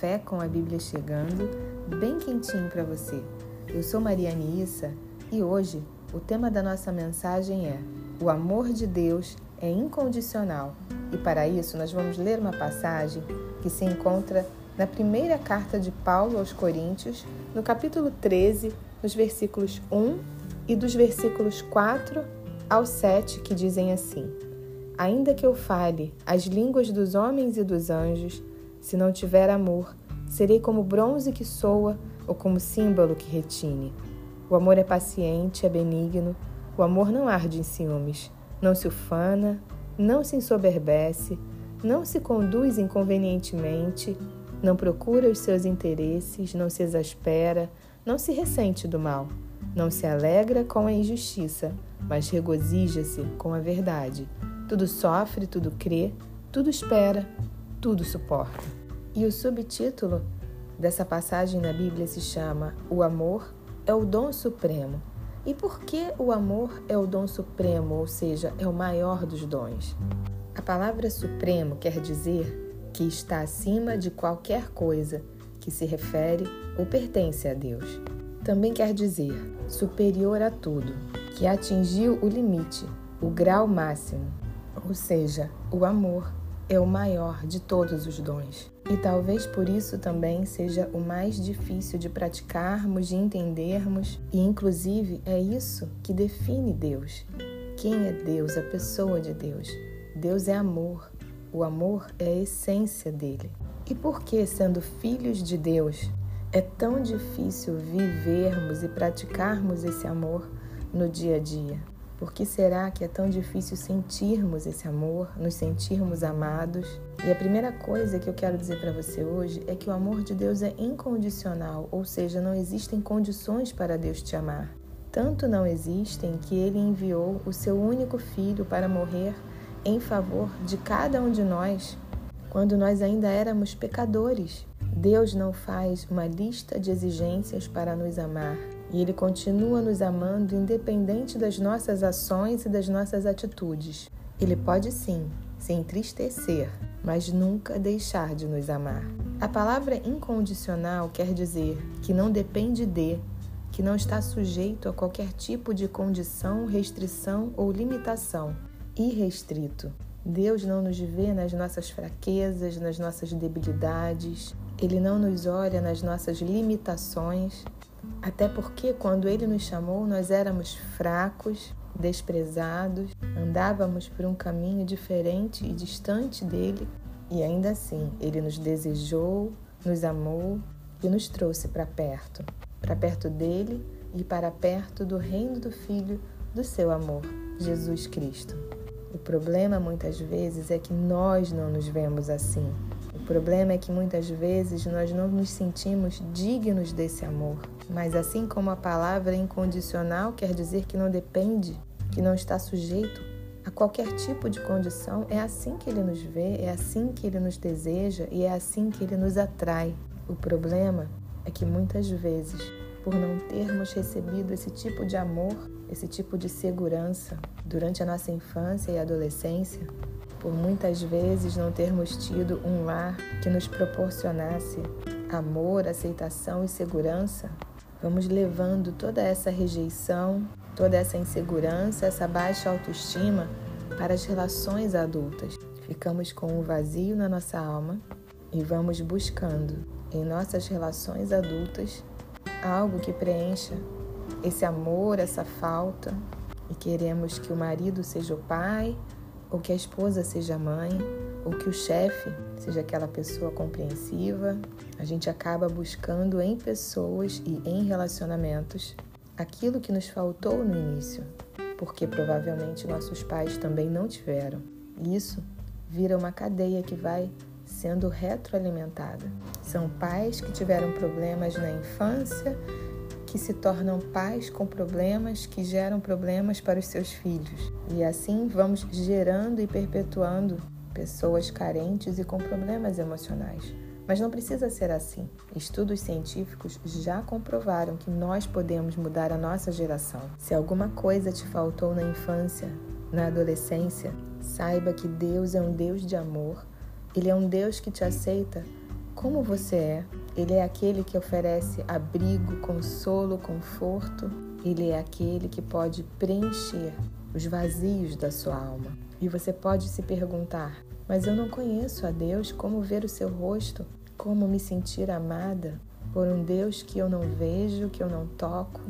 café com a Bíblia chegando, bem quentinho para você. Eu sou Mariane Issa e hoje o tema da nossa mensagem é: O amor de Deus é incondicional. E para isso nós vamos ler uma passagem que se encontra na primeira carta de Paulo aos Coríntios, no capítulo 13, nos versículos 1 e dos versículos 4 ao 7, que dizem assim: Ainda que eu fale as línguas dos homens e dos anjos, se não tiver amor, serei como bronze que soa ou como símbolo que retine. O amor é paciente, é benigno, o amor não arde em ciúmes, não se ufana, não se ensoberbece, não se conduz inconvenientemente, não procura os seus interesses, não se exaspera, não se ressente do mal, não se alegra com a injustiça, mas regozija-se com a verdade. Tudo sofre, tudo crê, tudo espera, tudo suporta. E o subtítulo dessa passagem na Bíblia se chama O amor é o dom supremo. E por que o amor é o dom supremo, ou seja, é o maior dos dons? A palavra supremo quer dizer que está acima de qualquer coisa que se refere ou pertence a Deus. Também quer dizer superior a tudo, que atingiu o limite, o grau máximo, ou seja, o amor é o maior de todos os dons. E talvez por isso também seja o mais difícil de praticarmos, de entendermos, e inclusive é isso que define Deus. Quem é Deus? A pessoa de Deus. Deus é amor. O amor é a essência dele. E por que, sendo filhos de Deus, é tão difícil vivermos e praticarmos esse amor no dia a dia? Por que será que é tão difícil sentirmos esse amor, nos sentirmos amados? E a primeira coisa que eu quero dizer para você hoje é que o amor de Deus é incondicional, ou seja, não existem condições para Deus te amar. Tanto não existem que ele enviou o seu único filho para morrer em favor de cada um de nós, quando nós ainda éramos pecadores. Deus não faz uma lista de exigências para nos amar. E Ele continua nos amando independente das nossas ações e das nossas atitudes. Ele pode sim se entristecer, mas nunca deixar de nos amar. A palavra incondicional quer dizer que não depende de, que não está sujeito a qualquer tipo de condição, restrição ou limitação. Irrestrito. Deus não nos vê nas nossas fraquezas, nas nossas debilidades. Ele não nos olha nas nossas limitações, até porque quando ele nos chamou, nós éramos fracos, desprezados, andávamos por um caminho diferente e distante dele, e ainda assim ele nos desejou, nos amou e nos trouxe para perto, para perto dele e para perto do reino do Filho do seu amor, Jesus Cristo. O problema muitas vezes é que nós não nos vemos assim. Problema é que muitas vezes nós não nos sentimos dignos desse amor. Mas assim como a palavra incondicional quer dizer que não depende, que não está sujeito a qualquer tipo de condição, é assim que ele nos vê, é assim que ele nos deseja e é assim que ele nos atrai. O problema é que muitas vezes, por não termos recebido esse tipo de amor, esse tipo de segurança durante a nossa infância e adolescência, por muitas vezes não termos tido um lar que nos proporcionasse amor, aceitação e segurança, vamos levando toda essa rejeição, toda essa insegurança, essa baixa autoestima para as relações adultas. Ficamos com um vazio na nossa alma e vamos buscando em nossas relações adultas algo que preencha esse amor, essa falta, e queremos que o marido seja o pai, ou que a esposa seja mãe, ou que o chefe seja aquela pessoa compreensiva, a gente acaba buscando em pessoas e em relacionamentos aquilo que nos faltou no início, porque provavelmente nossos pais também não tiveram. Isso vira uma cadeia que vai sendo retroalimentada. São pais que tiveram problemas na infância que se tornam pais com problemas que geram problemas para os seus filhos. E assim vamos gerando e perpetuando pessoas carentes e com problemas emocionais. Mas não precisa ser assim. Estudos científicos já comprovaram que nós podemos mudar a nossa geração. Se alguma coisa te faltou na infância, na adolescência, saiba que Deus é um Deus de amor. Ele é um Deus que te aceita como você é. Ele é aquele que oferece abrigo, consolo, conforto. Ele é aquele que pode preencher os vazios da sua alma. E você pode se perguntar: mas eu não conheço a Deus, como ver o seu rosto? Como me sentir amada por um Deus que eu não vejo, que eu não toco?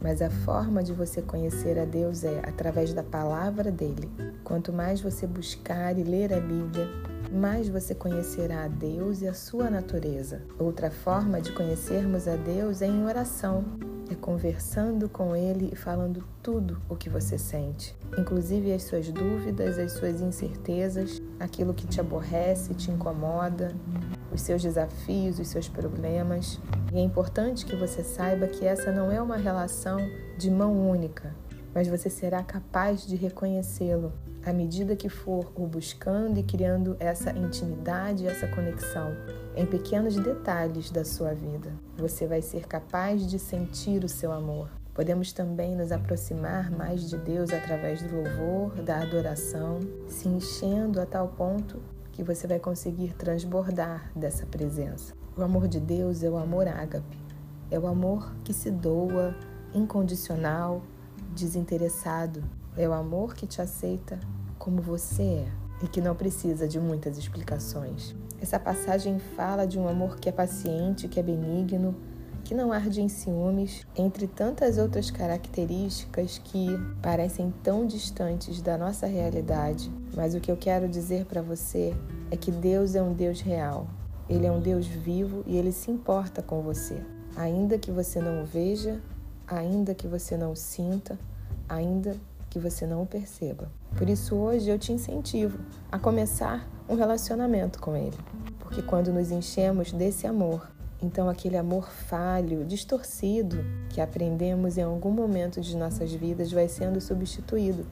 Mas a forma de você conhecer a Deus é através da palavra dele. Quanto mais você buscar e ler a Bíblia, mais você conhecerá a Deus e a sua natureza. Outra forma de conhecermos a Deus é em oração é conversando com Ele e falando tudo o que você sente, inclusive as suas dúvidas, as suas incertezas, aquilo que te aborrece, te incomoda, os seus desafios, os seus problemas. E é importante que você saiba que essa não é uma relação de mão única, mas você será capaz de reconhecê-lo à medida que for o buscando e criando essa intimidade, essa conexão em pequenos detalhes da sua vida. Você vai ser capaz de sentir o seu amor. Podemos também nos aproximar mais de Deus através do louvor, da adoração, se enchendo a tal ponto que você vai conseguir transbordar dessa presença. O amor de Deus é o amor ágape, é o amor que se doa, incondicional, desinteressado, é o amor que te aceita como você é e que não precisa de muitas explicações. Essa passagem fala de um amor que é paciente, que é benigno, que não arde em ciúmes, entre tantas outras características que parecem tão distantes da nossa realidade. Mas o que eu quero dizer para você é que Deus é um Deus real. Ele é um Deus vivo e ele se importa com você. Ainda que você não o veja, ainda que você não o sinta, ainda que você não perceba. Por isso, hoje eu te incentivo a começar um relacionamento com Ele. Porque quando nos enchemos desse amor, então aquele amor falho, distorcido, que aprendemos em algum momento de nossas vidas, vai sendo substituído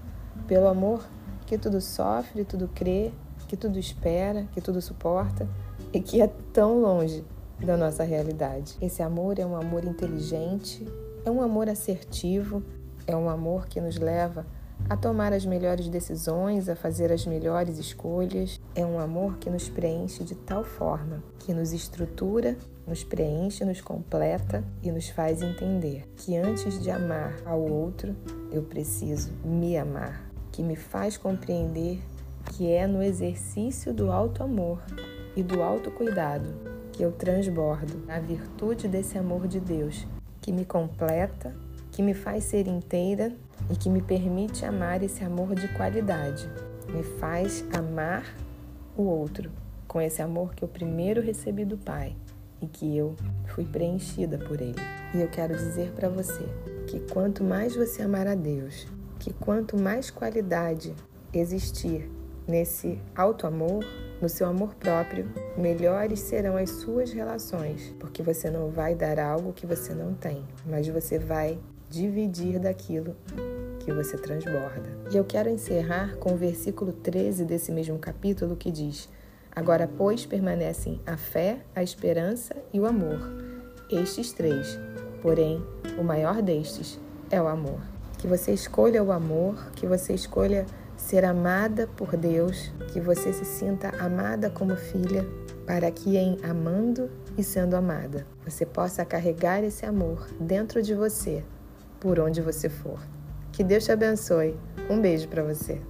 pelo amor que tudo sofre, tudo crê, que tudo espera, que tudo suporta e que é tão longe da nossa realidade. Esse amor é um amor inteligente, é um amor assertivo, é um amor que nos leva a tomar as melhores decisões, a fazer as melhores escolhas. É um amor que nos preenche de tal forma que nos estrutura, nos preenche, nos completa e nos faz entender que antes de amar ao outro, eu preciso me amar, que me faz compreender que é no exercício do alto amor e do autocuidado que eu transbordo a virtude desse amor de Deus, que me completa que me faz ser inteira e que me permite amar esse amor de qualidade. Me faz amar o outro com esse amor que eu primeiro recebi do Pai e que eu fui preenchida por Ele. E eu quero dizer para você que quanto mais você amar a Deus, que quanto mais qualidade existir nesse alto amor, no seu amor próprio, melhores serão as suas relações, porque você não vai dar algo que você não tem, mas você vai dividir daquilo que você transborda. E eu quero encerrar com o versículo 13 desse mesmo capítulo que diz: Agora, pois, permanecem a fé, a esperança e o amor. Estes três, porém, o maior destes é o amor. Que você escolha o amor, que você escolha ser amada por Deus, que você se sinta amada como filha, para que em amando e sendo amada, você possa carregar esse amor dentro de você por onde você for. Que Deus te abençoe. Um beijo para você.